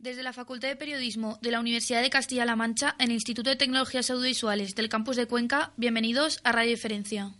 Desde la Facultad de Periodismo de la Universidad de Castilla-La Mancha, en el Instituto de Tecnologías Audiovisuales del Campus de Cuenca, bienvenidos a Radio Diferencia.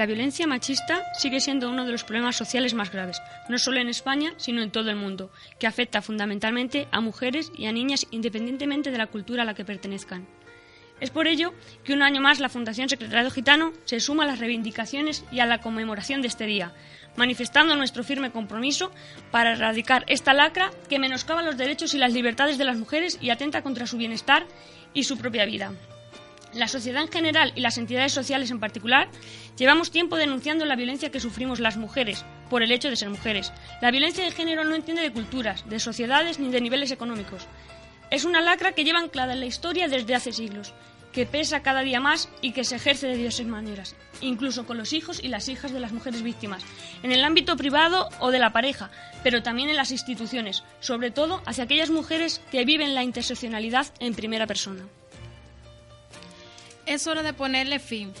La violencia machista sigue siendo uno de los problemas sociales más graves, no solo en España, sino en todo el mundo, que afecta fundamentalmente a mujeres y a niñas independientemente de la cultura a la que pertenezcan. Es por ello que un año más la Fundación Secretariado Gitano se suma a las reivindicaciones y a la conmemoración de este día, manifestando nuestro firme compromiso para erradicar esta lacra que menoscaba los derechos y las libertades de las mujeres y atenta contra su bienestar y su propia vida. La sociedad en general y las entidades sociales en particular llevamos tiempo denunciando la violencia que sufrimos las mujeres por el hecho de ser mujeres. La violencia de género no entiende de culturas, de sociedades ni de niveles económicos. Es una lacra que lleva anclada en la historia desde hace siglos, que pesa cada día más y que se ejerce de diversas maneras, incluso con los hijos y las hijas de las mujeres víctimas, en el ámbito privado o de la pareja, pero también en las instituciones, sobre todo hacia aquellas mujeres que viven la interseccionalidad en primera persona. Es hora de ponerle fin.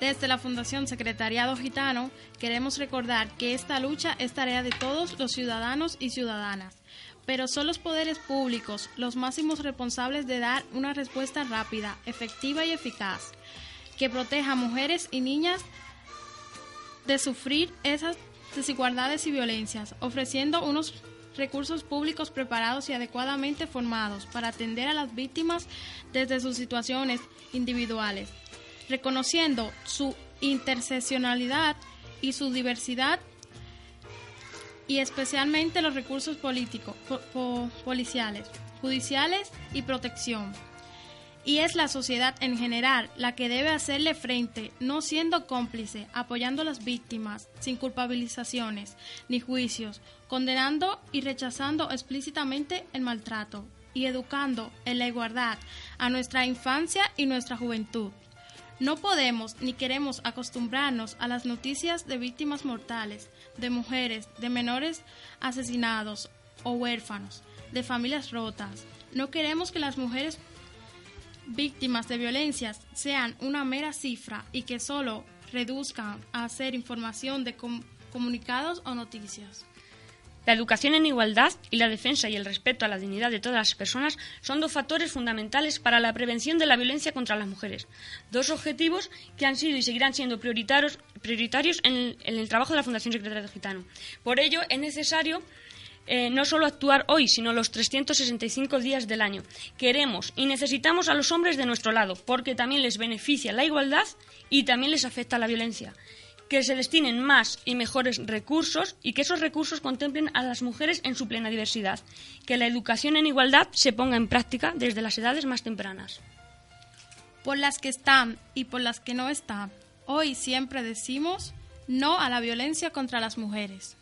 Desde la Fundación Secretariado Gitano queremos recordar que esta lucha es tarea de todos los ciudadanos y ciudadanas, pero son los poderes públicos los máximos responsables de dar una respuesta rápida, efectiva y eficaz, que proteja a mujeres y niñas de sufrir esas desigualdades y violencias, ofreciendo unos recursos públicos preparados y adecuadamente formados para atender a las víctimas desde sus situaciones individuales, reconociendo su interseccionalidad y su diversidad y especialmente los recursos políticos, policiales, judiciales y protección. Y es la sociedad en general la que debe hacerle frente, no siendo cómplice, apoyando a las víctimas, sin culpabilizaciones ni juicios, condenando y rechazando explícitamente el maltrato y educando en la igualdad a nuestra infancia y nuestra juventud. No podemos ni queremos acostumbrarnos a las noticias de víctimas mortales, de mujeres, de menores asesinados o huérfanos, de familias rotas. No queremos que las mujeres víctimas de violencias sean una mera cifra y que solo reduzcan a hacer información de comunicados o noticias. La educación en igualdad y la defensa y el respeto a la dignidad de todas las personas son dos factores fundamentales para la prevención de la violencia contra las mujeres. Dos objetivos que han sido y seguirán siendo prioritarios, prioritarios en, el, trabajo de la Fundación Secretaria de Gitano. Por ello, es necesario eh, no solo actuar hoy, sino los 365 días del año. Queremos y necesitamos a los hombres de nuestro lado, porque también les beneficia la igualdad y también les afecta la violencia que se destinen más y mejores recursos y que esos recursos contemplen a las mujeres en su plena diversidad, que la educación en igualdad se ponga en práctica desde las edades más tempranas. Por las que están y por las que no están, hoy siempre decimos no a la violencia contra las mujeres.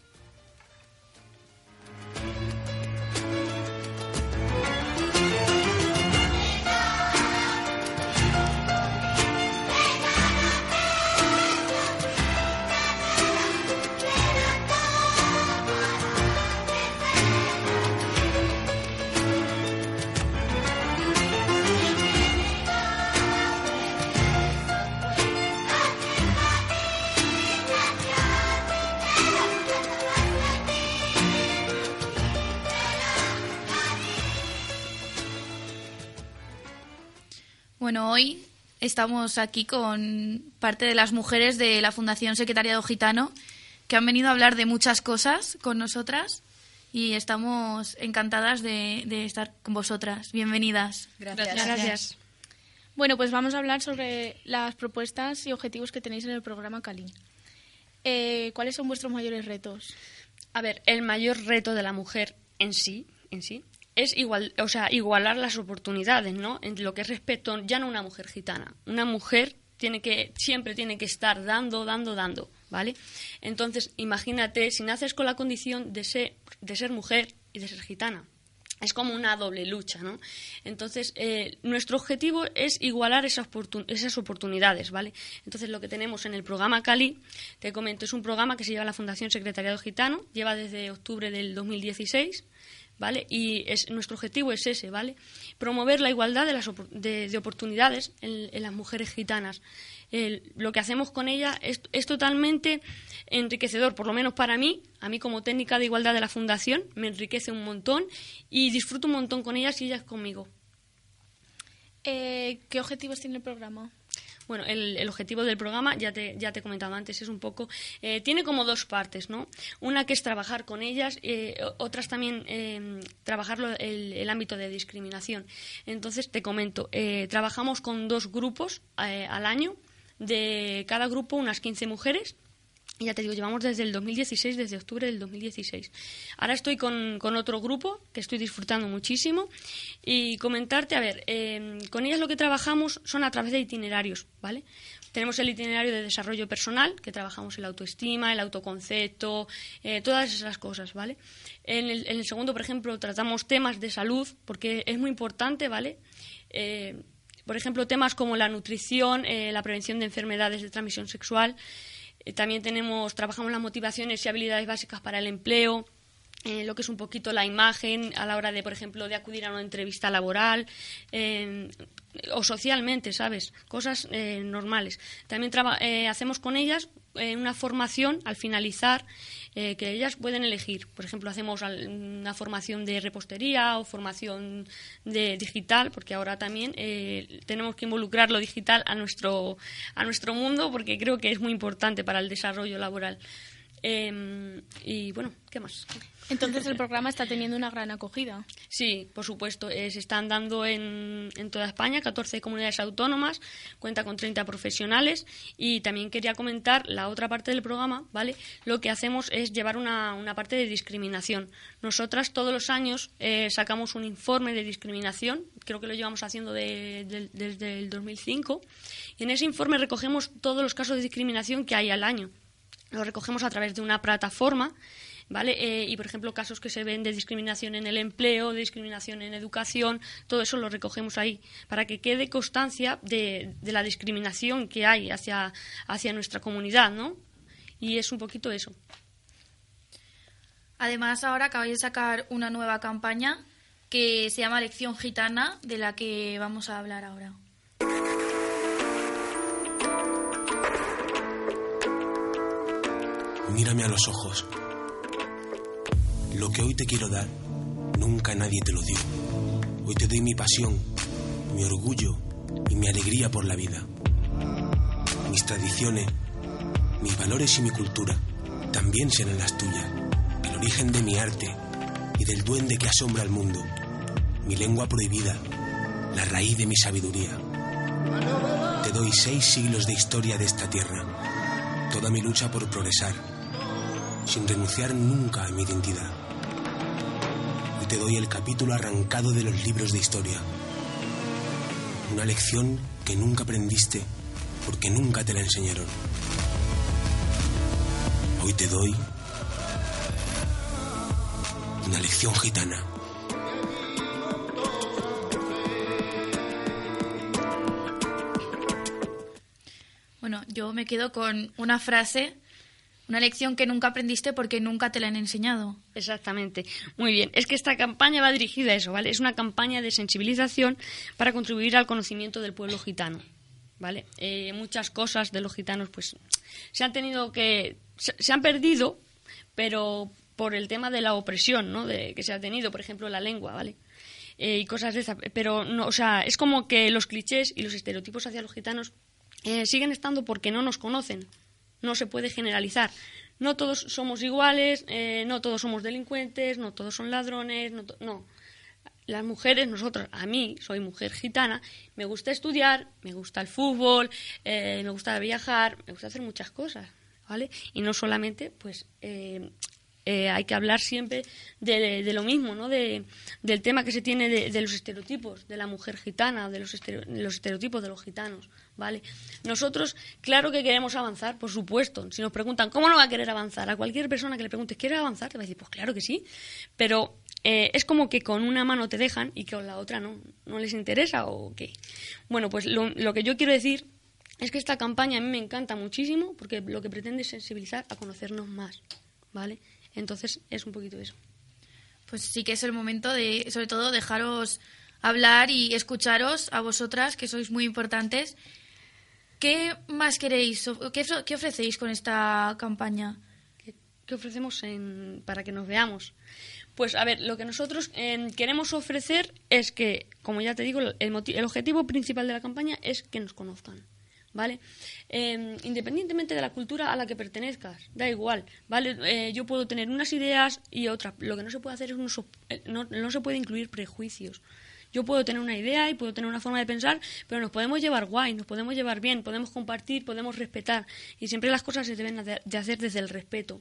Bueno, hoy estamos aquí con parte de las mujeres de la Fundación Secretariado Gitano que han venido a hablar de muchas cosas con nosotras y estamos encantadas de, estar con vosotras. Bienvenidas. Gracias. Gracias. Bueno, pues vamos a hablar sobre las propuestas y objetivos que tenéis en el programa Cali. Eh, ¿Cuáles son vuestros mayores retos? A ver, el mayor reto de la mujer en sí, en sí, es igual, o sea, igualar las oportunidades, ¿no? En lo que es respecto ya no una mujer gitana, una mujer tiene que siempre tiene que estar dando, dando, dando, ¿vale? Entonces, imagínate si naces con la condición de ser de ser mujer y de ser gitana, es como una doble lucha, ¿no? Entonces, eh, nuestro objetivo es igualar esas, esas, oportunidades, ¿vale? Entonces, lo que tenemos en el programa Cali, te comento, es un programa que se lleva la Fundación Secretariado Gitano, lleva desde octubre del 2016, ¿vale? Y es, nuestro objetivo es ese, ¿vale? Promover la igualdad de, las, de, oportunidades en, las mujeres gitanas. lo que hacemos con ellas es, es, totalmente enriquecedor, por lo menos para mí, a mí como técnica de igualdad de la Fundación, me enriquece un montón y disfruto un montón con ellas y ellas conmigo. Eh, ¿Qué objetivos tiene el programa? Bueno, el, objetivo del programa, ya te, ya te he comentado antes, es un poco. Eh, tiene como dos partes, ¿no? Una que es trabajar con ellas, eh, otras también eh, trabajar el, el, ámbito de discriminación. Entonces, te comento, trabajamos con dos grupos al año, de cada grupo unas 15 mujeres ya te digo, llevamos desde el 2016, desde octubre del 2016. Ahora estoy con, otro grupo que estoy disfrutando muchísimo y comentarte, a ver, em, con ellas lo que trabajamos son a través de itinerarios, ¿vale? Tenemos el itinerario de desarrollo personal, que trabajamos el autoestima, el autoconcepto, eh, todas esas cosas, ¿vale? En el, segundo, por ejemplo, tratamos temas de salud, porque es muy importante, ¿vale? Eh, por ejemplo, temas como la nutrición, eh, la prevención de enfermedades de transmisión sexual, también tenemos, trabajamos las motivaciones y habilidades básicas para el empleo, eh, lo que es un poquito la imagen a la hora de, por ejemplo, de acudir a una entrevista laboral eh, o socialmente, ¿sabes? Cosas normales. También hacemos con ellas una formación al finalizar eh, que ellas pueden elegir. Por ejemplo, hacemos una formación de repostería o formación de digital, porque ahora también eh, tenemos que involucrar lo digital a nuestro, a nuestro mundo, porque creo que es muy importante para el desarrollo laboral. Em, y bueno, ¿qué más? Entonces el programa está teniendo una gran acogida. Sí, por supuesto. Eh, se están dando en, en, toda España 14 comunidades autónomas, cuenta con 30 profesionales y también quería comentar la otra parte del programa, ¿vale? Lo que hacemos es llevar una, una parte de discriminación. Nosotras todos los años eh, sacamos un informe de discriminación, creo que lo llevamos haciendo desde el 2005, y en ese informe recogemos todos los casos de discriminación que hay al año. Lo recogemos a través de una plataforma ¿vale? Eh, y, por ejemplo, casos que se ven de discriminación en el empleo, de discriminación en educación, todo eso lo recogemos ahí, para que quede constancia de, la discriminación que hay hacia, hacia nuestra comunidad, ¿no? Y es un poquito eso. Además, ahora acabáis de sacar una nueva campaña que se llama Lección Gitana, de la que vamos a hablar ahora. Mírame a los ojos. Lo que hoy te quiero dar, nunca nadie te lo dio. Hoy te doy mi pasión, mi orgullo y mi alegría por la vida. Mis tradiciones, mis valores y mi cultura también serán las tuyas. El origen de mi arte y del duende que asombra al mundo. Mi lengua prohibida, la raíz de mi sabiduría. Te doy seis siglos de historia de esta tierra. Toda mi lucha por progresar, sin renunciar nunca a mi identidad te doy el capítulo arrancado de los libros de historia. Una lección que nunca aprendiste porque nunca te la enseñaron. Hoy te doy una lección gitana. Bueno, yo me quedo con una frase una lección que nunca aprendiste porque nunca te la han enseñado. Exactamente. Muy bien. Es que esta campaña va dirigida a eso, ¿vale? Es una campaña de sensibilización para contribuir al conocimiento del pueblo gitano, ¿vale? Eh, muchas cosas de los gitanos, pues, se han tenido que... se, han perdido, pero por el tema de la opresión, ¿no? De, que se ha tenido, por ejemplo, la lengua, ¿vale? Eh, y cosas de esa. Pero, no, o sea, es como que los clichés y los estereotipos hacia los gitanos eh, siguen estando porque no nos conocen no se puede generalizar. No todos somos iguales, eh, no todos somos delincuentes, no todos son ladrones, no, Las mujeres, nosotros, a mí, soy mujer gitana, me gusta estudiar, me gusta el fútbol, eh, me gusta viajar, me gusta hacer muchas cosas, ¿vale? Y no solamente, pues, eh, eh, hay que hablar siempre de, lo mismo, ¿no? De, del tema que se tiene de, los estereotipos de la mujer gitana, de los, los estereotipos de los gitanos, ¿vale? Nosotros, claro que queremos avanzar, por supuesto. Si nos preguntan, ¿cómo no va a querer avanzar? A cualquier persona que le preguntes, ¿quiere avanzar? Te va a decir, pues claro que sí. Pero eh, es como que con una mano te dejan y con la otra no, no les interesa o qué. Bueno, pues lo, lo que yo quiero decir es que esta campaña a mí me encanta muchísimo porque lo que pretende es sensibilizar a conocernos más, ¿vale? Entonces es un poquito eso. Pues sí que es el momento de, sobre todo, dejaros hablar y escucharos a vosotras, que sois muy importantes. ¿Qué más queréis? ¿Qué, ofrecéis con esta campaña? ¿Qué, ofrecemos para que nos veamos? Pues a ver, lo que nosotros em, queremos ofrecer es que, como ya te digo, el, el objetivo principal de la campaña es que nos conozcan. ¿Vale? Em, independientemente de la cultura a la que pertenezcas, da igual, ¿vale? Eh, yo puedo tener unas ideas y otras. Lo que no se puede hacer es eh, no, no se puede incluir prejuicios. Yo puedo tener una idea y puedo tener una forma de pensar, pero nos podemos llevar guay, nos podemos llevar bien, podemos compartir, podemos respetar. Y siempre las cosas se deben de hacer desde el respeto.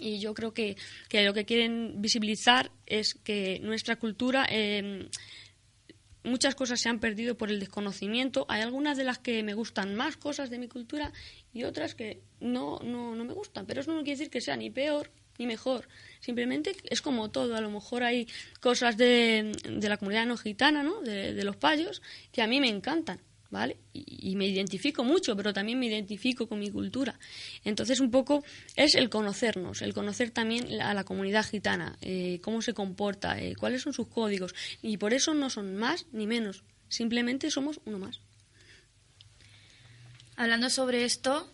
Y yo creo que, que lo que quieren visibilizar es que nuestra cultura eh, muchas cosas se han perdido por el desconocimiento. Hay algunas de las que me gustan más cosas de mi cultura y otras que no, no, no me gustan. Pero eso no quiere decir que sea ni peor ni mejor. Simplemente es como todo. A lo mejor hay cosas de, de la comunidad no gitana, ¿no? De, de los payos, que a mí me encantan. ¿Vale? Y, me identifico mucho, pero también me identifico con mi cultura. Entonces, un poco es el conocernos, el conocer también a la comunidad gitana, eh, cómo se comporta, eh, cuáles son sus códigos. Y por eso no son más ni menos, simplemente somos uno más. Hablando sobre esto,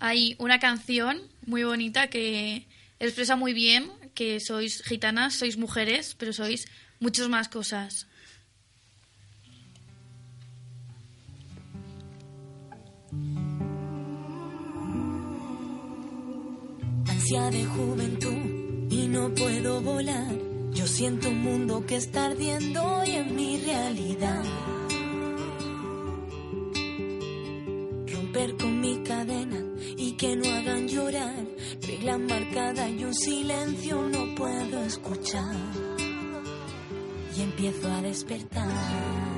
hay una canción muy bonita que expresa muy bien que sois gitanas, sois mujeres, pero sois muchas más cosas. De juventud y no puedo volar. Yo siento un mundo que está ardiendo y en mi realidad. Romper con mi cadena y que no hagan llorar. Regla marcada y un silencio no puedo escuchar. Y empiezo a despertar.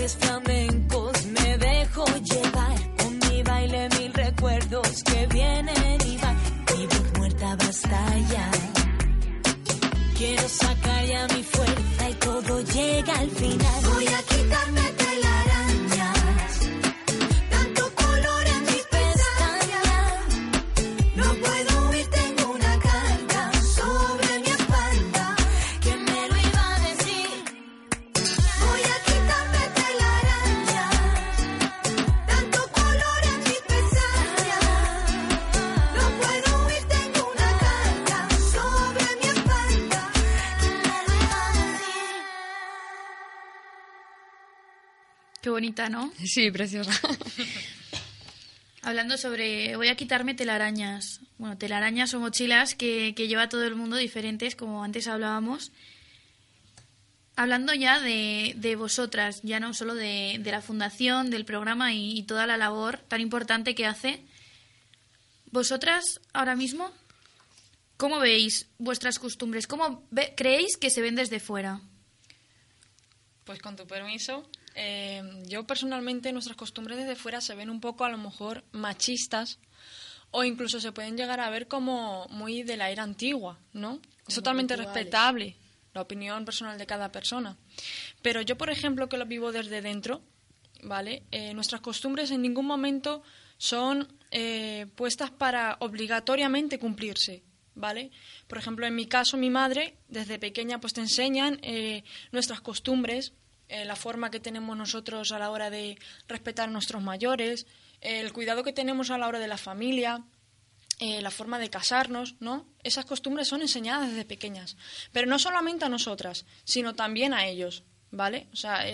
bares flamencos me dejo llevar. Con mi baile mil recuerdos que vienen y van. Mi voz muerta basta ya. Quiero sacar ya mi fuerza y todo llega al final. Voy a quitarme ¿no? Sí, preciosa. Hablando sobre, voy a quitarme telarañas. Bueno, telarañas o mochilas que, lleva todo el mundo diferentes, como antes hablábamos. Hablando ya de, vosotras, ya no solo de, la fundación, del programa y, toda la labor tan importante que hace, Vosotras, ahora mismo, ¿cómo veis vuestras costumbres? ¿Cómo ve- creéis que se ven desde fuera? Pues con tu permiso, eh, yo personalmente nuestras costumbres desde fuera se ven un poco a lo mejor machistas o incluso se pueden llegar a ver como muy de la era antigua, ¿no? Es totalmente respetable la opinión personal de cada persona. Pero yo, por ejemplo, que lo vivo desde dentro, ¿vale? Eh, nuestras costumbres en ningún momento son eh, puestas para obligatoriamente cumplirse, ¿vale? Por ejemplo, en mi caso, mi madre, desde pequeña, pues te enseñan eh, nuestras costumbres, eh, la forma que tenemos nosotros a la hora de respetar a nuestros mayores, el cuidado que tenemos a la hora de la familia, eh, la forma de casarnos, ¿no? Esas costumbres son enseñadas desde pequeñas, pero no solamente a nosotras, sino también a ellos, ¿vale? O sea,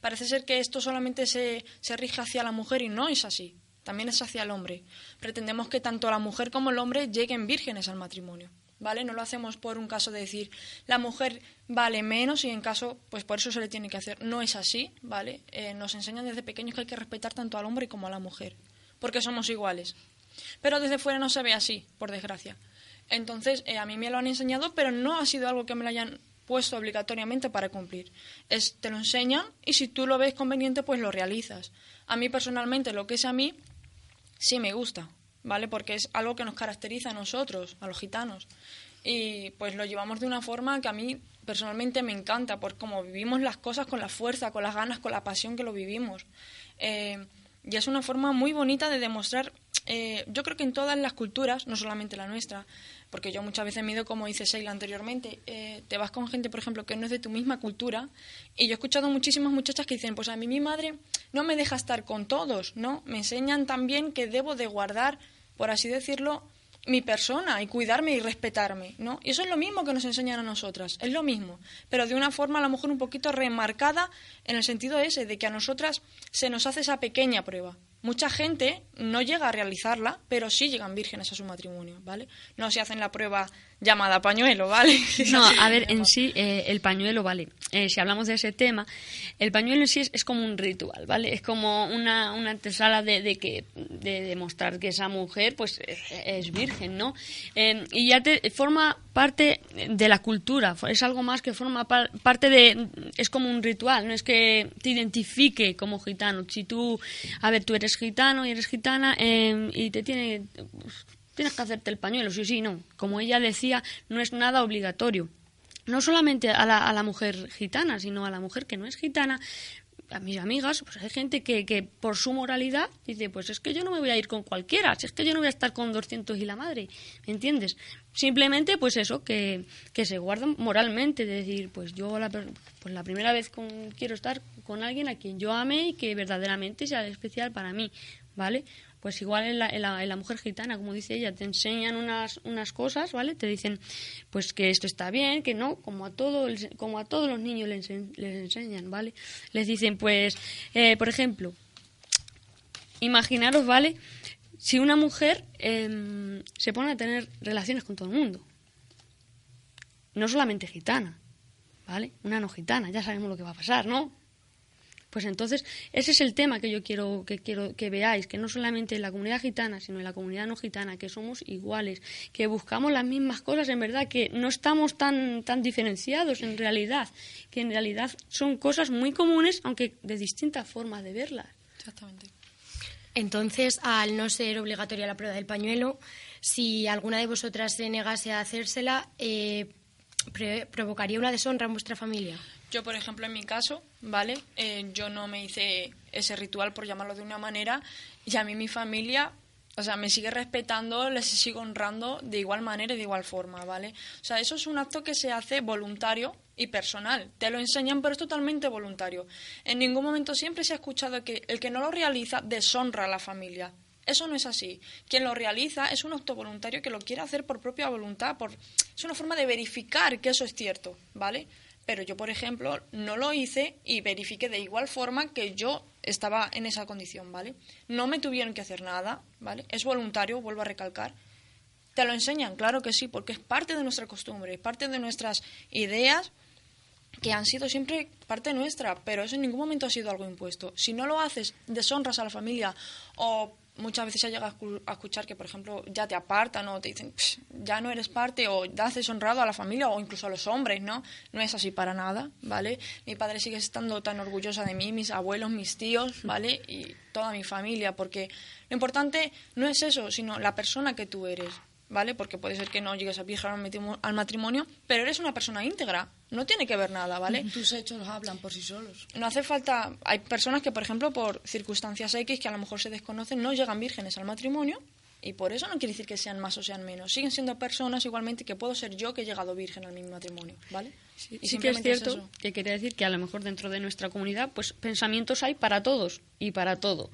parece ser que esto solamente se, se rige hacia la mujer y no es así, también es hacia el hombre. Pretendemos que tanto la mujer como el hombre lleguen vírgenes al matrimonio, ¿vale? No lo hacemos por un caso de decir la mujer vale menos y en caso, pues por eso se le tiene que hacer. No es así, ¿vale? Eh, nos enseñan desde pequeños que hay que respetar tanto al hombre como a la mujer, porque somos iguales. Pero desde fuera no se ve así, por desgracia. Entonces, eh, a mí me lo han enseñado, pero no ha sido algo que me lo hayan puesto obligatoriamente para cumplir. Es, te lo enseñan y si tú lo ves conveniente, pues lo realizas. A mí personalmente, lo que es a mí, sí me gusta, ¿vale? Porque es algo que nos caracteriza a nosotros, a los gitanos. Y pues lo llevamos de una forma que a mí personalmente me encanta, por cómo vivimos las cosas con la fuerza, con las ganas, con la pasión que lo vivimos. Eh, y es una forma muy bonita de demostrar, eh, yo creo que en todas las culturas, no solamente la nuestra, porque yo muchas veces he como dice Sheila anteriormente, eh, te vas con gente, por ejemplo, que no es de tu misma cultura, y yo he escuchado muchísimas muchachas que dicen, pues a mí mi madre no me deja estar con todos, ¿no? Me enseñan también que debo de guardar, por así decirlo, mi persona y cuidarme y respetarme, ¿no? Y eso es lo mismo que nos enseñan a nosotras, es lo mismo, pero de una forma a lo mejor un poquito remarcada en el sentido ese de que a nosotras se nos hace esa pequeña prueba. Mucha gente no llega a realizarla, pero sí llegan vírgenes a su matrimonio, ¿vale? No se hacen la prueba llamada pañuelo, ¿vale? No, a ver, en sí, eh, el pañuelo, vale. Eh, si hablamos de ese tema, el pañuelo en sí es, es como un ritual, ¿vale? Es como una, una antesala de, de que de demostrar que esa mujer, pues, es, es virgen, ¿no? Eh, y ya te forma parte de la cultura, es algo más que forma par- parte de, es como un ritual, no es que te identifique como gitano. Si tú, a ver, tú eres gitano y eres gitana eh, y te tiene tienes que hacerte el pañuelo, sí, sí, no. Como ella decía, no es nada obligatorio. No solamente a la, a la mujer gitana, sino a la mujer que no es gitana. A mis amigas, pues hay gente que, que por su moralidad dice, pues es que yo no me voy a ir con cualquiera, si es que yo no voy a estar con 200 y la madre, ¿me entiendes? Simplemente, pues eso, que, que se guardan moralmente, de decir, pues yo la, pues la primera vez con- quiero estar con alguien a quien yo ame y que verdaderamente sea especial para mí, ¿vale? Pues igual en la, mujer gitana, como dice ella, te enseñan unas, unas cosas, ¿vale? Te dicen, pues que esto está bien, que no, como a, todo, como a todos los niños les, les enseñan, ¿vale? Les dicen, pues, eh, por ejemplo, imaginaros, ¿vale? Si una mujer em, se pone a tener relaciones con todo el mundo, no solamente gitana, ¿vale? Una no gitana, ya sabemos lo que va a pasar, ¿no? Pues entonces, ese es el tema que yo quiero que quiero que veáis, que no solamente en la comunidad gitana, sino en la comunidad no gitana, que somos iguales, que buscamos las mismas cosas, en verdad, que no estamos tan, tan diferenciados en realidad, que en realidad son cosas muy comunes, aunque de distintas formas de verlas. Exactamente. Entonces, al no ser obligatoria la prueba del pañuelo, si alguna de vosotras se negase a hacérsela, eh, provocaría una deshonra en vuestra familia. Yo, por ejemplo, en mi caso, ¿vale? Eh, yo no me hice ese ritual, por llamarlo de una manera, y a mí mi familia, o sea, me sigue respetando, les sigo honrando de igual manera y de igual forma, ¿vale? O sea, eso es un acto que se hace voluntario y personal. Te lo enseñan, pero es totalmente voluntario. En ningún momento siempre se ha escuchado que el que no lo realiza deshonra a la familia. Eso no es así. Quien lo realiza es un acto voluntario que lo quiere hacer por propia voluntad. Por... Es una forma de verificar que eso es cierto, ¿vale? Pero yo, por ejemplo, no lo hice y verifiqué de igual forma que yo estaba en esa condición, ¿vale? No me tuvieron que hacer nada, ¿vale? Es voluntario, vuelvo a recalcar. ¿Te lo enseñan? Claro que sí, porque es parte de nuestra costumbre, es parte de nuestras ideas que han sido siempre parte nuestra, pero eso en ningún momento ha sido algo impuesto. Si no lo haces, deshonras a la familia o muchas veces se llega a escuchar que, por ejemplo, ya te apartan o te dicen, ya no eres parte o das deshonrado a la familia o incluso a los hombres, ¿no? No es así para nada, ¿vale? Mi padre sigue estando tan orgullosa de mí, mis abuelos, mis tíos, ¿vale? Y toda mi familia, porque lo importante no es eso, sino la persona que tú eres. ¿Vale? Porque puede ser que no llegues a viajar al matrimonio, pero eres una persona íntegra, no tiene que ver nada, ¿vale? Tus hechos hablan por sí solos. No hace falta, hay personas que, por ejemplo, por circunstancias X que a lo mejor se desconocen, no llegan vírgenes al matrimonio y por eso no quiere decir que sean más o sean menos. Siguen siendo personas igualmente que puedo ser yo que he llegado virgen al mismo matrimonio, ¿vale? Sí, y sí que es cierto que quería decir que a lo mejor dentro de nuestra comunidad, pues pensamientos hay para todos y para todo.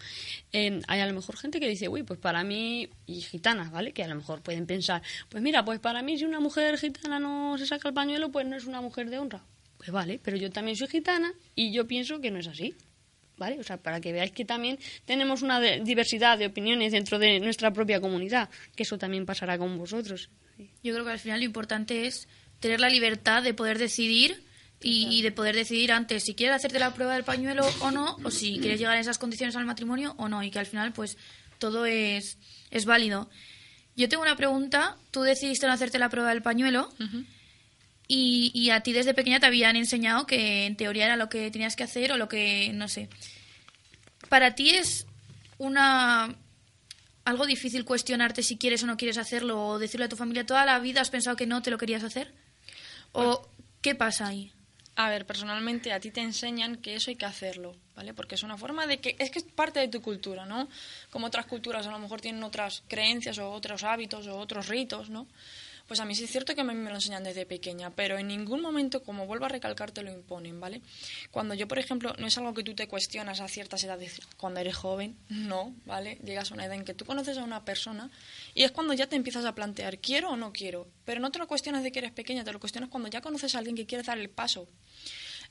Em, hay a lo mejor gente que dice, uy, pues para mí, y gitanas, ¿vale? Que a lo mejor pueden pensar, pues mira, pues para mí si una mujer gitana no se saca el pañuelo, pues no es una mujer de honra. Pues vale, pero yo también soy gitana y yo pienso que no es así. ¿Vale? O sea, para que veáis que también tenemos una diversidad de opiniones dentro de nuestra propia comunidad, que eso también pasará con vosotros. Yo creo que al final lo importante es tener la libertad de poder decidir y, de poder decidir antes si quieres hacerte la prueba del pañuelo o no, o si quieres llegar a esas condiciones al matrimonio o no, y que al final pues todo es, es válido. Yo tengo una pregunta, tú decidiste no hacerte la prueba del pañuelo y, y a ti desde pequeña te habían enseñado que en teoría era lo que tenías que hacer o lo que, no sé. ¿Para ti es una algo difícil cuestionarte si quieres o no quieres hacerlo o decirle a tu familia toda la vida has pensado que no te lo querías hacer? ¿O qué pasa ahí? A ver, personalmente a ti te enseñan que eso hay que hacerlo, ¿vale? Porque es una forma de que es que es parte de tu cultura, ¿no? Como otras culturas a lo mejor tienen otras creencias o otros hábitos o otros ritos, ¿no? Pues a mí sí es cierto que a mí me lo enseñan desde pequeña, pero en ningún momento, como vuelvo a recalcar, te lo imponen, ¿vale? Cuando yo, por ejemplo, no es algo que tú te cuestionas a ciertas edades, cuando eres joven, no, ¿vale? Llegas a una edad en que tú conoces a una persona y es cuando ya te empiezas a plantear, ¿quiero o no quiero? Pero no te lo cuestionas de que eres pequeña, te lo cuestionas cuando ya conoces a alguien que quiere dar el paso.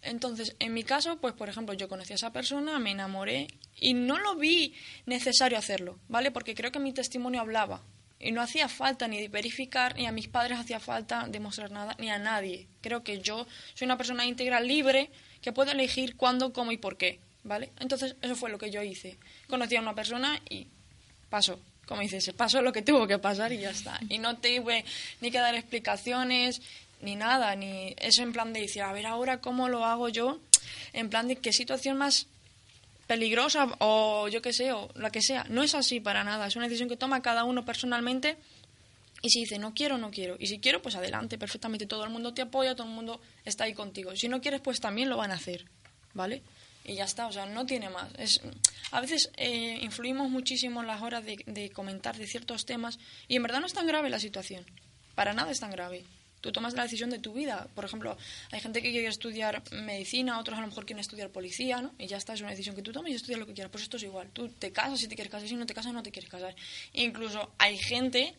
Entonces, en mi caso, pues por ejemplo, yo conocí a esa persona, me enamoré y no lo vi necesario hacerlo, ¿vale? Porque creo que mi testimonio hablaba, y no hacía falta ni verificar, ni a mis padres hacía falta demostrar nada, ni a nadie. Creo que yo soy una persona íntegra, libre, que puede elegir cuándo, cómo y por qué, ¿vale? Entonces, eso fue lo que yo hice. Conocí a una persona y pasó. Como dices, pasó lo que tuvo que pasar y ya está. Y no tuve ni que dar explicaciones, ni nada, ni eso en plan de decir, a ver ahora cómo lo hago yo, en plan de qué situación más peligrosa o yo qué sé, o la que sea. No es así para nada, es una decisión que toma cada uno personalmente y si dice no quiero, no quiero. Y si quiero, pues adelante, perfectamente. Todo el mundo te apoya, todo el mundo está ahí contigo. Si no quieres, pues también lo van a hacer, ¿vale? Y ya está, o sea, no tiene más. Es, a veces eh, influimos muchísimo en las horas de, de comentar de ciertos temas y en verdad no es tan grave la situación. Para nada es tan grave tú tomas la decisión de tu vida. Por ejemplo, hay gente que quiere estudiar medicina, otros a lo mejor quieren estudiar policía, ¿no? Y ya está, es una decisión que tú tomas y estudias lo que quieras. Pues esto es igual. Tú te casas si te quieres casar, si no te casas no te quieres casar. Incluso hay gente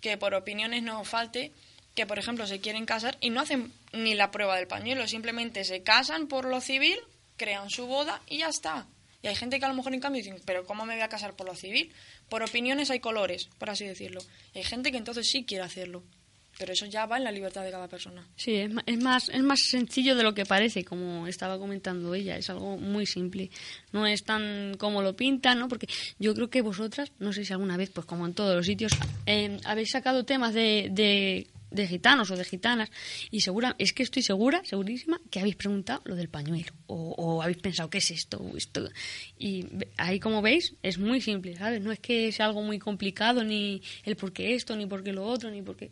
que por opiniones no falte, que por ejemplo se quieren casar y no hacen ni la prueba del pañuelo, simplemente se casan por lo civil, crean su boda y ya está. Y hay gente que a lo mejor en cambio dicen, pero ¿cómo me voy a casar por lo civil? Por opiniones hay colores, por así decirlo. Hay gente que entonces sí quiere hacerlo. Pero eso ya va en la libertad de cada persona. Sí, es más, es más sencillo de lo que parece, como estaba comentando ella. Es algo muy simple. No es tan como lo pintan, ¿no? Porque yo creo que vosotras, no sé si alguna vez, pues como en todos los sitios, eh, habéis sacado temas de, de, gitanos o de gitanas y segura, es que estoy segura, segurísima, que habéis preguntado lo del pañuelo o, o habéis pensado, ¿qué es esto? esto? Y ahí, como veis, es muy simple, ¿sabes? No es que sea algo muy complicado, ni el por qué esto, ni por qué lo otro, ni por qué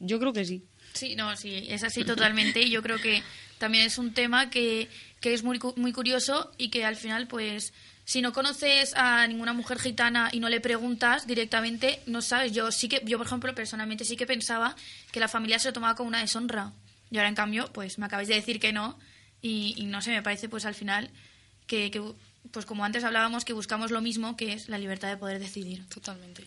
yo creo que sí. Sí, no, sí, es así totalmente. Y yo creo que también es un tema que, que es muy, muy curioso y que al final, pues, si no conoces a ninguna mujer gitana y no le preguntas directamente, no sabes. Yo sí que, yo por ejemplo, personalmente sí que pensaba que la familia se lo tomaba como una deshonra. Y ahora, en cambio, pues me acabáis de decir que no. Y, y no sé, me parece, pues al final, que, que, pues como antes hablábamos, que buscamos lo mismo, que es la libertad de poder decidir. Totalmente.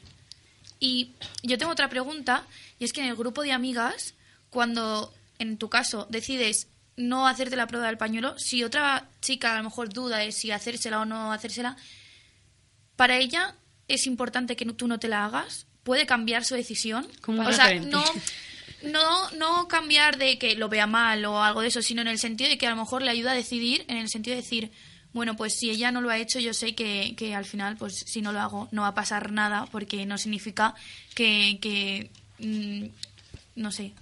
Y yo tengo otra pregunta, y es que en el grupo de amigas, cuando en tu caso decides no hacerte la prueba del pañuelo, si otra chica a lo mejor duda de si hacérsela o no hacérsela, para ella es importante que tú no te la hagas, puede cambiar su decisión. o sea, no, no, no cambiar de que lo vea mal o algo de eso, sino en el sentido de que a lo mejor le ayuda a decidir, en el sentido de decir, bueno, pues si ella no lo ha hecho, yo sé que, que al final, pues si no lo hago, no va a pasar nada, porque no significa que, que mm, no sé.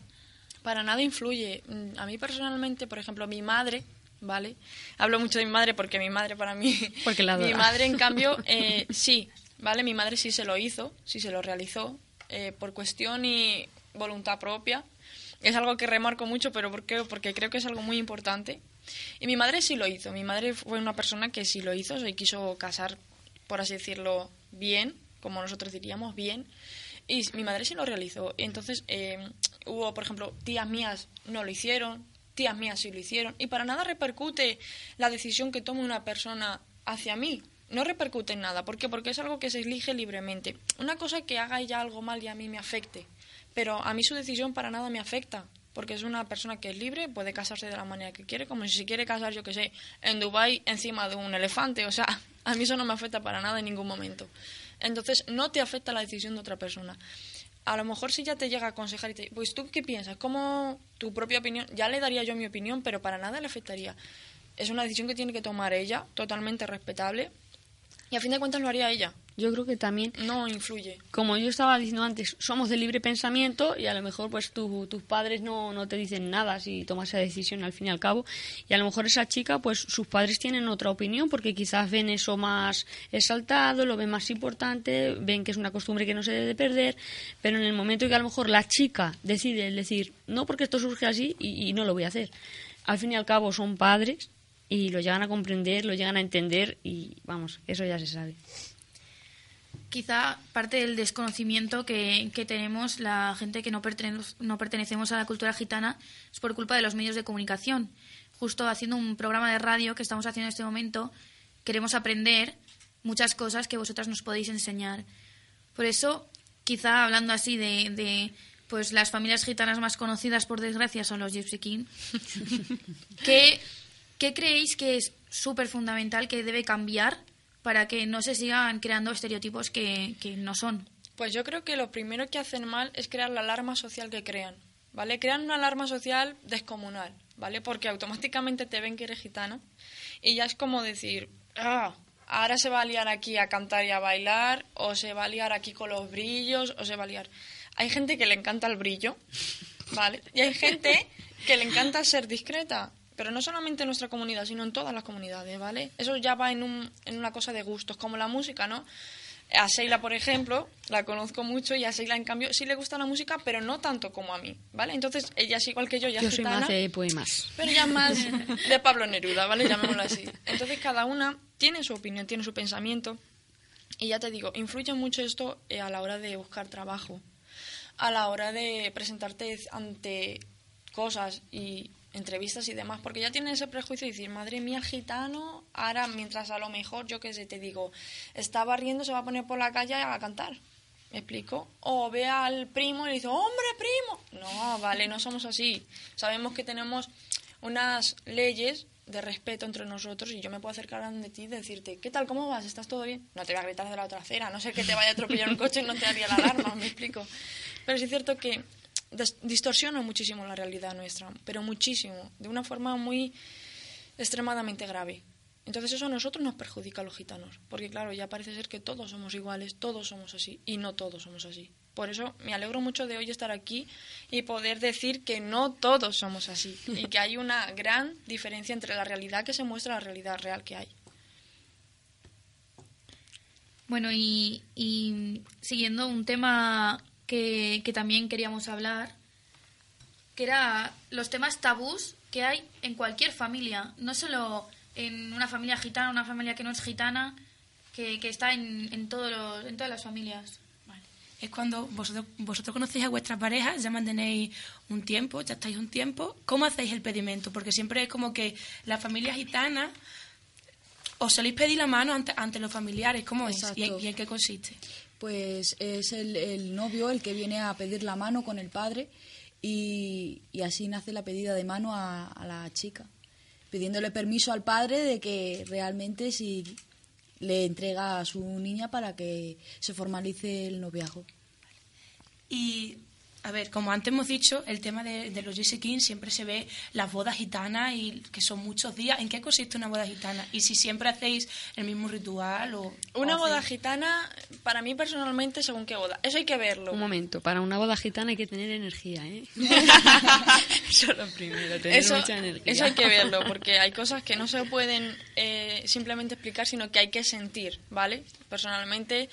Para nada influye. Mm, A mí personalmente, por ejemplo, mi madre, ¿vale? Hablo mucho de mi madre porque mi madre para mí... Porque la mi madre, en cambio, eh, sí, ¿vale? Mi madre sí se lo hizo, sí se lo realizó, eh, por cuestión y voluntad propia. Es algo que remarco mucho, pero ¿por qué? Porque creo que es algo muy importante. Y mi madre sí lo hizo. Mi madre fue una persona que sí lo hizo, se quiso casar, por así decirlo, bien, como nosotros diríamos, bien. Y mi madre sí lo realizó. Entonces, eh, hubo, por ejemplo, tías mías no lo hicieron, tías mías sí lo hicieron. Y para nada repercute la decisión que tome una persona hacia mí. No repercute en nada. ¿Por qué? Porque es algo que se elige libremente. Una cosa que haga ella algo mal y a mí me afecte. Pero a mí su decisión para nada me afecta. Porque es una persona que es libre, puede casarse de la manera que quiere, como si se quiere casar, yo que sé, en Dubái encima de un elefante. O sea, a mí eso no me afecta para nada en ningún momento. Entonces, no te afecta la decisión de otra persona. A lo mejor si ya te llega a aconsejar y te pues tú qué piensas, como tu propia opinión, ya le daría yo mi opinión, pero para nada le afectaría. Es una decisión que tiene que tomar ella, totalmente respetable, y a fin de cuentas lo haría ella. Yo creo que también, No influye. como yo estaba diciendo antes, somos de libre pensamiento y a lo mejor pues tu- tus padres no, no te dicen nada si tomas esa decisión al fin y al cabo. Y a lo mejor esa chica, pues sus padres tienen otra opinión porque quizás ven eso más exaltado, lo ven más importante, ven que es una costumbre que no se debe de perder, pero en el momento que a lo mejor la chica decide decir, no porque esto surge así y, y no lo voy a hacer. Al fin y al cabo son padres y lo llegan a comprender, lo llegan a entender y vamos, eso ya se sabe. quizá parte del desconocimiento que, que tenemos la gente que no, pertene- no pertenecemos a la cultura gitana es por culpa de los medios de comunicación. Justo haciendo un programa de radio que estamos haciendo en este momento, queremos aprender muchas cosas que vosotras nos podéis enseñar. Por eso, quizá hablando así de, de, pues las familias gitanas más conocidas, por desgracia, son los Gypsy King. ¿Qué, qué creéis que es súper fundamental que debe cambiar para que no se sigan creando estereotipos que, no son? Pues yo creo que lo primero que hacen mal es crear la alarma social que crean, ¿vale? Crean una alarma social descomunal, ¿vale? Porque automáticamente te ven que eres gitana y ya es como decir, ah, ahora se va a liar aquí a cantar y a bailar, o se va a liar aquí con los brillos, o se va a liar... Hay gente que le encanta el brillo, ¿vale? Y hay gente que le encanta ser discreta, pero no solamente en nuestra comunidad, sino en todas las comunidades, ¿vale? Eso ya va en, un, en una cosa de gustos, como la música, ¿no? A Sheila, por ejemplo, la conozco mucho y a Sheila, en cambio, sí le gusta la música, pero no tanto como a mí, ¿vale? Entonces, ella es igual que yo, ya Yo es soy gitana, más de poemas. pero ya más de Pablo Neruda, ¿vale? Llamémoslo así. Entonces, cada una tiene su opinión, tiene su pensamiento. Y ya te digo, influye mucho esto eh, a la hora de buscar trabajo, a la hora de presentarte ante cosas y entrevistas y demás, porque ya tienes ese prejuicio de decir, madre mía, gitano, ahora mientras a lo mejor, yo qué sé, te digo, está barriendo, se va a poner por la calle a cantar. ¿Me explico? O ve al primo y le dice, hombre, primo. No, vale, no somos así. Sabemos que tenemos unas leyes de respeto entre nosotros y yo me puedo acercar de ti y decirte, ¿qué tal? ¿Cómo vas? ¿Estás todo bien? No te voy a gritar de la otra acera, no sé que te vaya a atropellar un coche y no te haría la alarma, me explico. Pero sí es cierto que distorsiona muchísimo la realidad nuestra, pero muchísimo, de una forma muy extremadamente grave. Entonces eso a nosotros nos perjudica a los gitanos, porque claro, ya parece ser que todos somos iguales, todos somos así, y no todos somos así. Por eso me alegro mucho de hoy estar aquí y poder decir que no todos somos así, y que hay una gran diferencia entre la realidad que se muestra y la realidad real que hay. Bueno, y, y siguiendo un tema que, que también queríamos hablar, que era los temas tabús que hay en cualquier familia, no solo en una familia gitana, una familia que no es gitana, que, que está en, en, todos los- en todas las familias. es cuando vosotros, vosotros conocéis a vuestras parejas, ya mantenéis un tiempo, ya estáis un tiempo, ¿cómo hacéis el pedimento? Porque siempre es como que la familia gitana os soléis pedir la mano ante, ante los familiares, ¿cómo es? ¿Y, y en qué consiste? Pues es el, el novio el que viene a pedir la mano con el padre y, y así nace la pedida de mano a, a la chica, pidiéndole permiso al padre de que realmente si le entrega a su niña para que se formalice el noviazgo. Y A ver, como antes hemos dicho, el tema de, de los Gypsy Kings siempre se ve las bodas gitanas y que son muchos días. ¿En qué consiste una boda gitana? Y si siempre hacéis el mismo ritual o... Una o boda hacéis- gitana, para mí personalmente, según qué boda. Eso hay que verlo. Un momento, para una boda gitana hay que tener energía, ¿eh? Eso es lo primero, tener Eso, mucha energía. eso hay que verlo, porque hay cosas que no se pueden eh, simplemente explicar, sino que hay que sentir, ¿vale? Personalmente,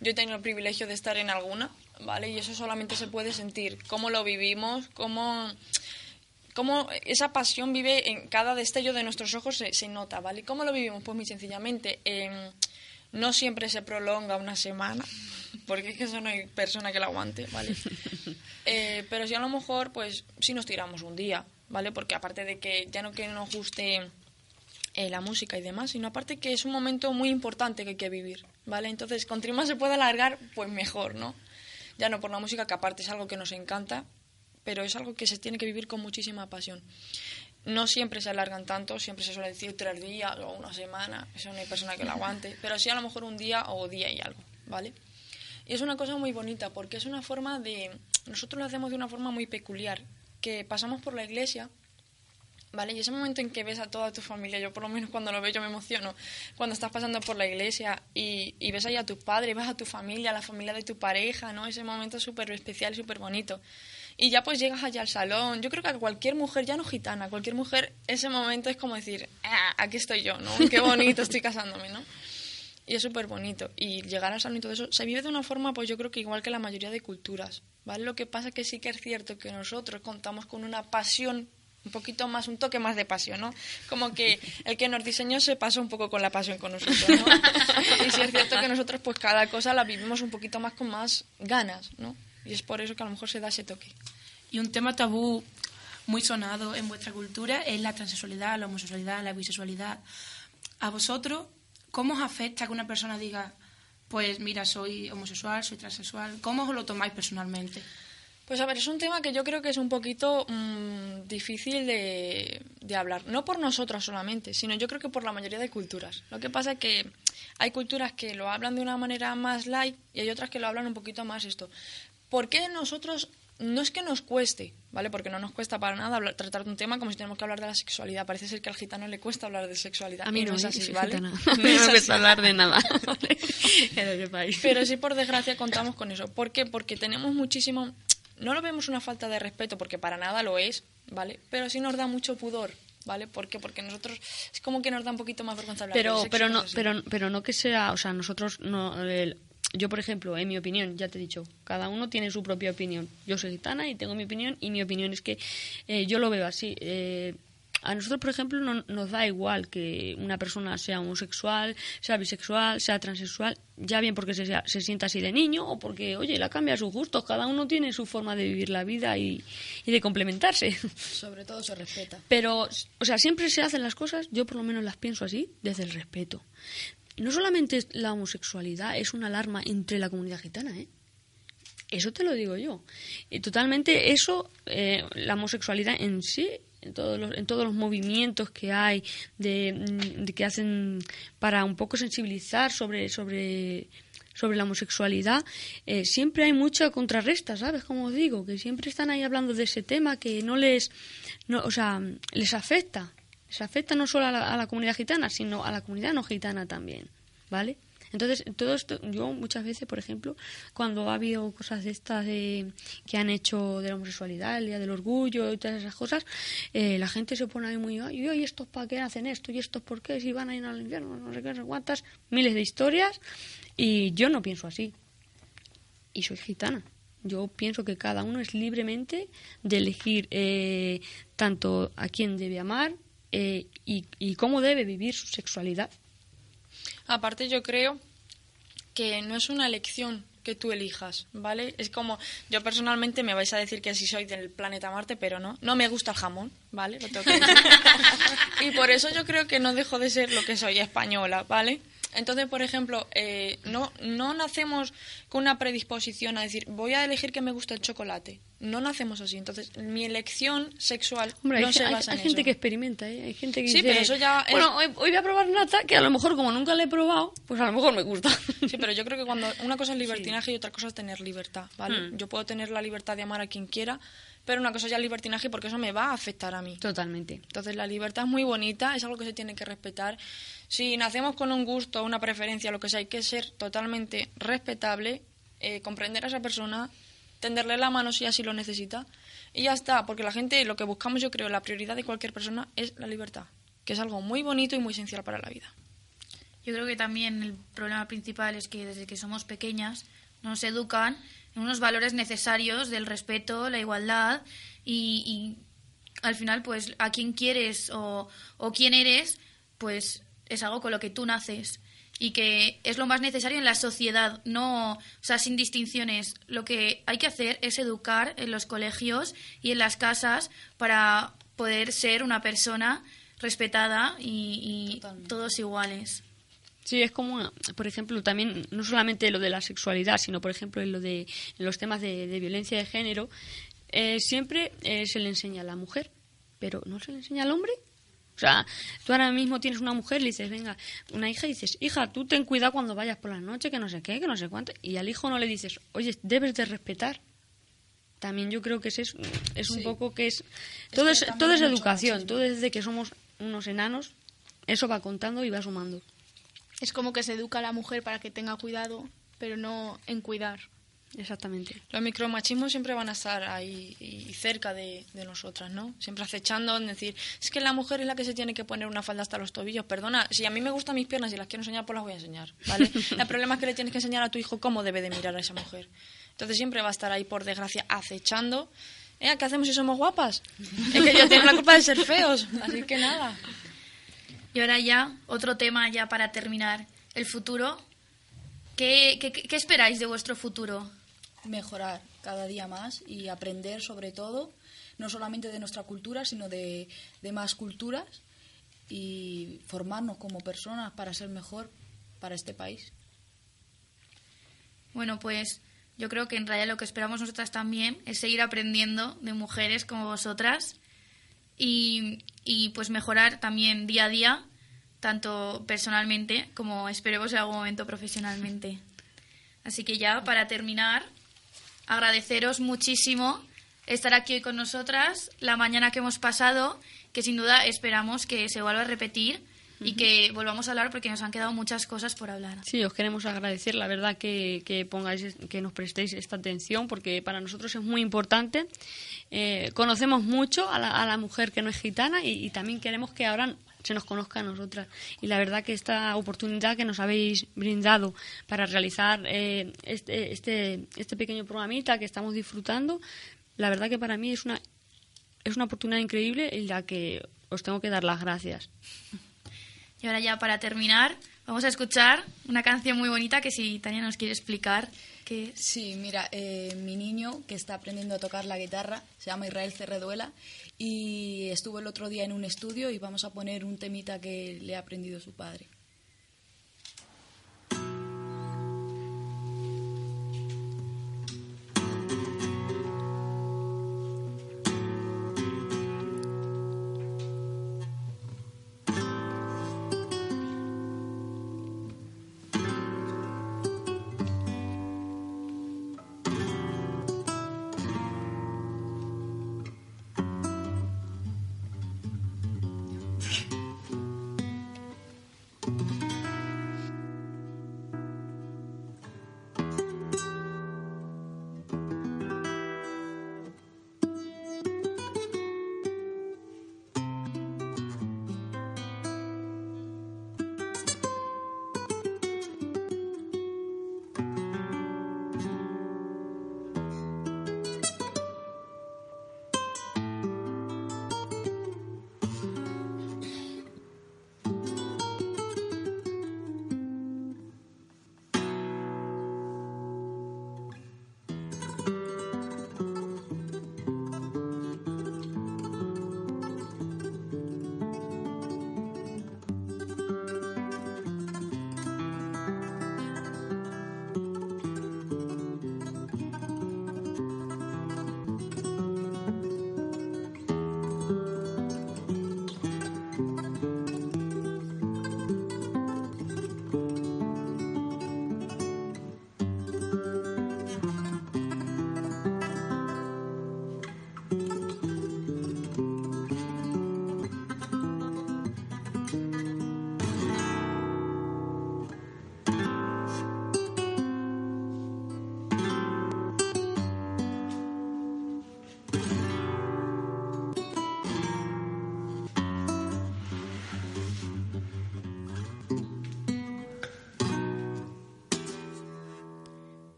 yo he tenido el privilegio de estar en alguna, ¿vale? Y eso solamente se puede sentir, cómo lo vivimos, cómo, cómo esa pasión vive en cada destello de nuestros ojos, se, se nota, ¿vale? ¿Cómo lo vivimos? Pues muy sencillamente, em, no siempre se prolonga una semana, porque es que eso no hay persona que lo aguante, ¿vale? Eh, pero si a lo mejor, pues sí nos tiramos un día, ¿vale? Porque aparte de que ya no que nos guste eh, la música y demás, sino aparte que es un momento muy importante que hay que vivir, ¿vale? Entonces, contra más se puede alargar, pues mejor, ¿no? Ya no por la música, que aparte es algo que nos encanta, pero es algo que se tiene que vivir con muchísima pasión. No siempre se alargan tanto, siempre se suele decir tres días o una semana, eso no hay persona que lo aguante, pero sí a lo mejor un día o día y algo, ¿vale? Y es una cosa muy bonita porque es una forma de... Nosotros lo hacemos de una forma muy peculiar, que pasamos por la iglesia, ¿vale? Y ese momento en que ves a toda tu familia, yo por lo menos cuando lo veo yo me emociono, cuando estás pasando por la iglesia y, y ves ahí a tus padres, ves a tu familia, a la familia de tu pareja, ¿no? Ese momento súper especial y súper bonito. Y ya pues llegas allá al salón. Yo creo que a cualquier mujer, ya no gitana, cualquier mujer, ese momento es como decir, ah, aquí estoy yo, ¿no? Qué bonito, estoy casándome, ¿no? Y es súper bonito. Y llegar al salón y todo eso se vive de una forma, pues yo creo que igual que la mayoría de culturas, ¿vale? Lo que pasa es que sí que es cierto que nosotros contamos con una pasión, un poquito más, un toque más de pasión, ¿no? Como que el que nos diseñó se pasa un poco con la pasión con nosotros, ¿no? Y sí es cierto que nosotros pues cada cosa la vivimos un poquito más con más ganas, ¿no? Y es por eso que a lo mejor se da ese toque. Y un tema tabú muy sonado en vuestra cultura es la transexualidad, la homosexualidad, la bisexualidad. ¿A vosotros cómo os afecta que una persona diga, pues mira, soy homosexual, soy transexual? ¿Cómo os lo tomáis personalmente? Pues a ver, es un tema que yo creo que es un poquito mm, difícil de, de hablar. No por nosotros solamente, sino yo creo que por la mayoría de culturas. Lo que pasa es que hay culturas que lo hablan de una manera más light y hay otras que lo hablan un poquito más esto. ¿Por qué nosotros no es que nos cueste, ¿vale? Porque no nos cuesta para nada hablar- tratar de un tema como si tenemos que hablar de la sexualidad. Parece ser que al gitano le cuesta hablar de sexualidad. A mí no, no es ¿eh? así, ¿vale? No No me cuesta hablar de nada. ¿vale? Pero sí, por desgracia, contamos con eso. ¿Por qué? Porque tenemos muchísimo... No lo vemos una falta de respeto, porque para nada lo es, ¿vale? Pero sí nos da mucho pudor, ¿vale? ¿Por qué? Porque nosotros... Es como que nos da un poquito más vergüenza hablar pero sexo pero no pero pero no que sea o sea nosotros no el- yo por ejemplo en mi opinión ya te he dicho cada uno tiene su propia opinión yo soy gitana y tengo mi opinión y mi opinión es que eh, yo lo veo así eh, a nosotros, por ejemplo, no, nos da igual que una persona sea homosexual, sea bisexual, sea transexual, ya bien porque se, sea- se sienta así de niño o porque, oye, la cambia a sus gustos. Cada uno tiene su forma de vivir la vida y, y de complementarse. Sobre todo se respeta. Pero, o sea, siempre se hacen las cosas, yo por lo menos las pienso así, desde el respeto. No solamente la homosexualidad es una alarma entre la comunidad gitana, ¿eh? Eso te lo digo yo. Y totalmente eso, eh, la homosexualidad en sí, en todos los, en todos los movimientos que hay, de, que hacen para un poco sensibilizar sobre, sobre, sobre la homosexualidad, eh, siempre hay mucha contrarresta, ¿sabes? Como os digo, que siempre están ahí hablando de ese tema que no les, no, o sea, les afecta. Les afecta no solo a la, a la comunidad gitana, sino a la comunidad no gitana también, ¿vale? Entonces, todo esto, yo muchas veces, por ejemplo, cuando ha habido cosas de estas de, que han hecho de la homosexualidad, el Día del Orgullo y todas esas cosas, eh, la gente se pone ahí muy, ay, ¿y estos para qué hacen esto? ¿Y estos por qué? Si van a ir al infierno, no sé qué, no sé cuántas, miles de historias, y yo no pienso así. Y soy gitana. Yo pienso que cada uno es libremente de elegir eh, tanto a quién debe amar eh, y, y cómo debe vivir su sexualidad. Aparte yo creo que no es una elección que tú elijas, ¿vale? Es como, yo personalmente me vais a decir que sí soy del planeta Marte, pero no, no me gusta el jamón, ¿vale? Lo tengo que decir. y por eso yo creo que no dejo de ser lo que soy, española, ¿vale? Entonces, por ejemplo, eh, no, no nacemos con una predisposición a decir, voy a elegir que me gusta el chocolate. No nacemos así. Entonces, mi elección sexual Hombre, no hay, se basa hay en gente eso. que experimenta, ¿eh? Hay gente que Sí, dice, pero eso ya Bueno, hoy, hoy voy a probar nata, que a lo mejor como nunca la he probado, pues a lo mejor me gusta. Sí, pero yo creo que cuando una cosa es libertinaje y otra cosa es tener libertad, ¿vale? Hmm. Yo puedo tener la libertad de amar a quien quiera, pero una cosa ya es libertinaje porque eso me va a afectar a mí. Totalmente. Entonces la libertad es muy bonita, es algo que se tiene que respetar. Si nacemos con un gusto, una preferencia, lo que sea, hay que ser totalmente respetable, eh, comprender a esa persona, tenderle la mano si así lo necesita y ya está, porque la gente, lo que buscamos yo creo, la prioridad de cualquier persona es la libertad, que es algo muy bonito y muy esencial para la vida. Yo creo que también el problema principal es que desde que somos pequeñas nos educan unos valores necesarios del respeto, la igualdad y, y al final pues a quién quieres o, o quién eres pues es algo con lo que tú naces y que es lo más necesario en la sociedad, no, o sea, sin distinciones. Lo que hay que hacer es educar en los colegios y en las casas para poder ser una persona respetada y, y todos iguales. Sí, es como, una- por ejemplo, también no solamente lo de la sexualidad, sino, por ejemplo, en, lo de, en los temas de, de violencia de género, eh, siempre eh, se le enseña a la mujer, pero no se le enseña al hombre. O sea, tú ahora mismo tienes una mujer, le dices, venga, una hija, y dices, hija, tú ten cuidado cuando vayas por la noche, que no sé qué, que no sé cuánto. Y al hijo no le dices, oye, debes de respetar. También yo creo que es, es, es un Sí. poco que es... Es Todo que es, todo es educación, todo desde que somos unos enanos, eso va contando y va sumando. Es como que se educa a la mujer para que tenga cuidado, pero no en cuidar. Exactamente. Los micromachismos siempre van a estar ahí y cerca de, de nosotras, ¿no? Siempre acechando en decir, es que la mujer es la que se tiene que poner una falda hasta los tobillos. Perdona, si a mí me gustan mis piernas y las quiero enseñar, pues las voy a enseñar, ¿vale? El problema es que le tienes que enseñar a tu hijo cómo debe de mirar a esa mujer. Entonces siempre va a estar ahí, por desgracia, acechando. ¿Eh? ¿Qué hacemos si somos guapas? Es que ellos tienen la culpa de ser feos, así que nada. Y ahora ya, otro tema ya para terminar. El futuro. ¿Qué, qué, qué esperáis de vuestro futuro? mejorar cada día más y aprender sobre todo, no solamente de nuestra cultura, sino de, de más culturas y formarnos como personas para ser mejor para este país. Bueno, pues yo creo que en realidad lo que esperamos nosotras también es seguir aprendiendo de mujeres como vosotras y, y pues mejorar también día a día, tanto personalmente como esperemos en algún momento profesionalmente. Así que ya para terminar, agradeceros muchísimo estar aquí hoy con nosotras, la mañana que hemos pasado, que sin duda esperamos que se vuelva a repetir y que volvamos a hablar porque nos han quedado muchas cosas por hablar. Sí, os queremos agradecer, la verdad, que, que pongáis, que nos prestéis esta atención, porque para nosotros es muy importante. Eh, conocemos mucho a la, mujer que no es gitana y, y también queremos que ahora se nos conozca a nosotras. Y la verdad que esta oportunidad que nos habéis brindado para realizar eh, este, este, este pequeño programita que estamos disfrutando, la verdad que para mí es una, es una oportunidad increíble en la que os tengo que dar las gracias. Y ahora ya para terminar, vamos a escuchar una canción muy bonita que si Tania nos quiere explicar que. Sí, mira, eh, mi niño que está aprendiendo a tocar la guitarra se llama Israel Cerreduela y estuvo el otro día en un estudio y vamos a poner un temita que le ha aprendido su padre.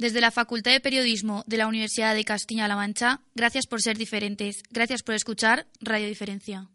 Desde la Facultad de Periodismo de la Universidad de Castilla-La Mancha, gracias por ser diferentes. Gracias por escuchar Radio Diferencia.